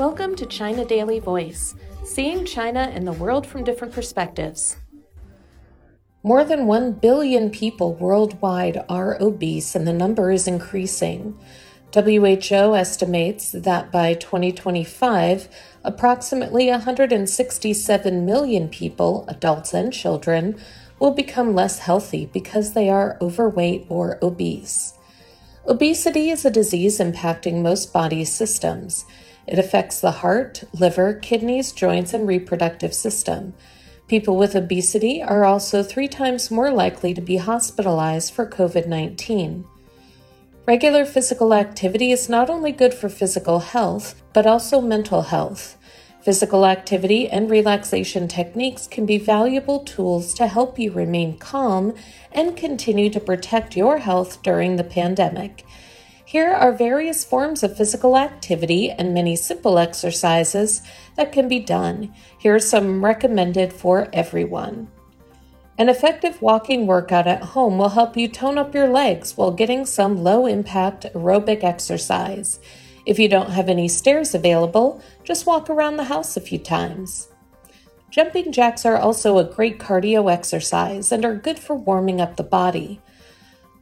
Welcome to China Daily Voice, seeing China and the world from different perspectives. More than 1 billion people worldwide are obese, and the number is increasing. WHO estimates that by 2025, approximately 167 million people, adults and children, will become less healthy because they are overweight or obese. Obesity is a disease impacting most body systems. It affects the heart, liver, kidneys, joints, and reproductive system. People with obesity are also three times more likely to be hospitalized for COVID 19. Regular physical activity is not only good for physical health, but also mental health. Physical activity and relaxation techniques can be valuable tools to help you remain calm and continue to protect your health during the pandemic. Here are various forms of physical activity and many simple exercises that can be done. Here are some recommended for everyone. An effective walking workout at home will help you tone up your legs while getting some low impact aerobic exercise. If you don't have any stairs available, just walk around the house a few times. Jumping jacks are also a great cardio exercise and are good for warming up the body.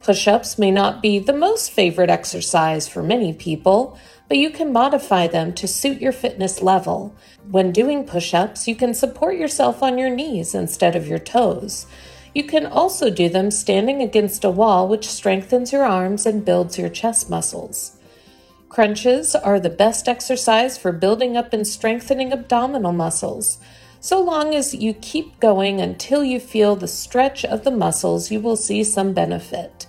Push ups may not be the most favorite exercise for many people, but you can modify them to suit your fitness level. When doing push ups, you can support yourself on your knees instead of your toes. You can also do them standing against a wall, which strengthens your arms and builds your chest muscles. Crunches are the best exercise for building up and strengthening abdominal muscles. So long as you keep going until you feel the stretch of the muscles, you will see some benefit.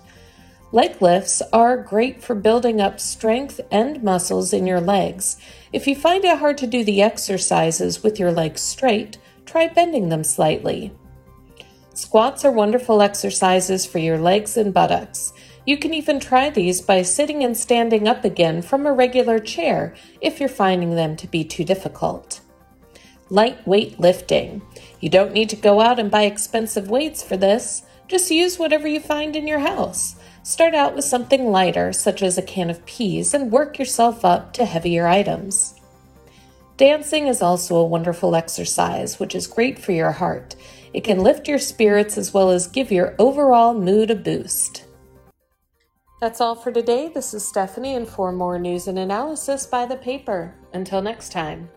Leg lifts are great for building up strength and muscles in your legs. If you find it hard to do the exercises with your legs straight, try bending them slightly. Squats are wonderful exercises for your legs and buttocks. You can even try these by sitting and standing up again from a regular chair if you're finding them to be too difficult. Lightweight lifting. You don't need to go out and buy expensive weights for this. Just use whatever you find in your house. Start out with something lighter, such as a can of peas, and work yourself up to heavier items. Dancing is also a wonderful exercise, which is great for your heart. It can lift your spirits as well as give your overall mood a boost. That's all for today. This is Stephanie, and for more news and analysis, buy the paper. Until next time.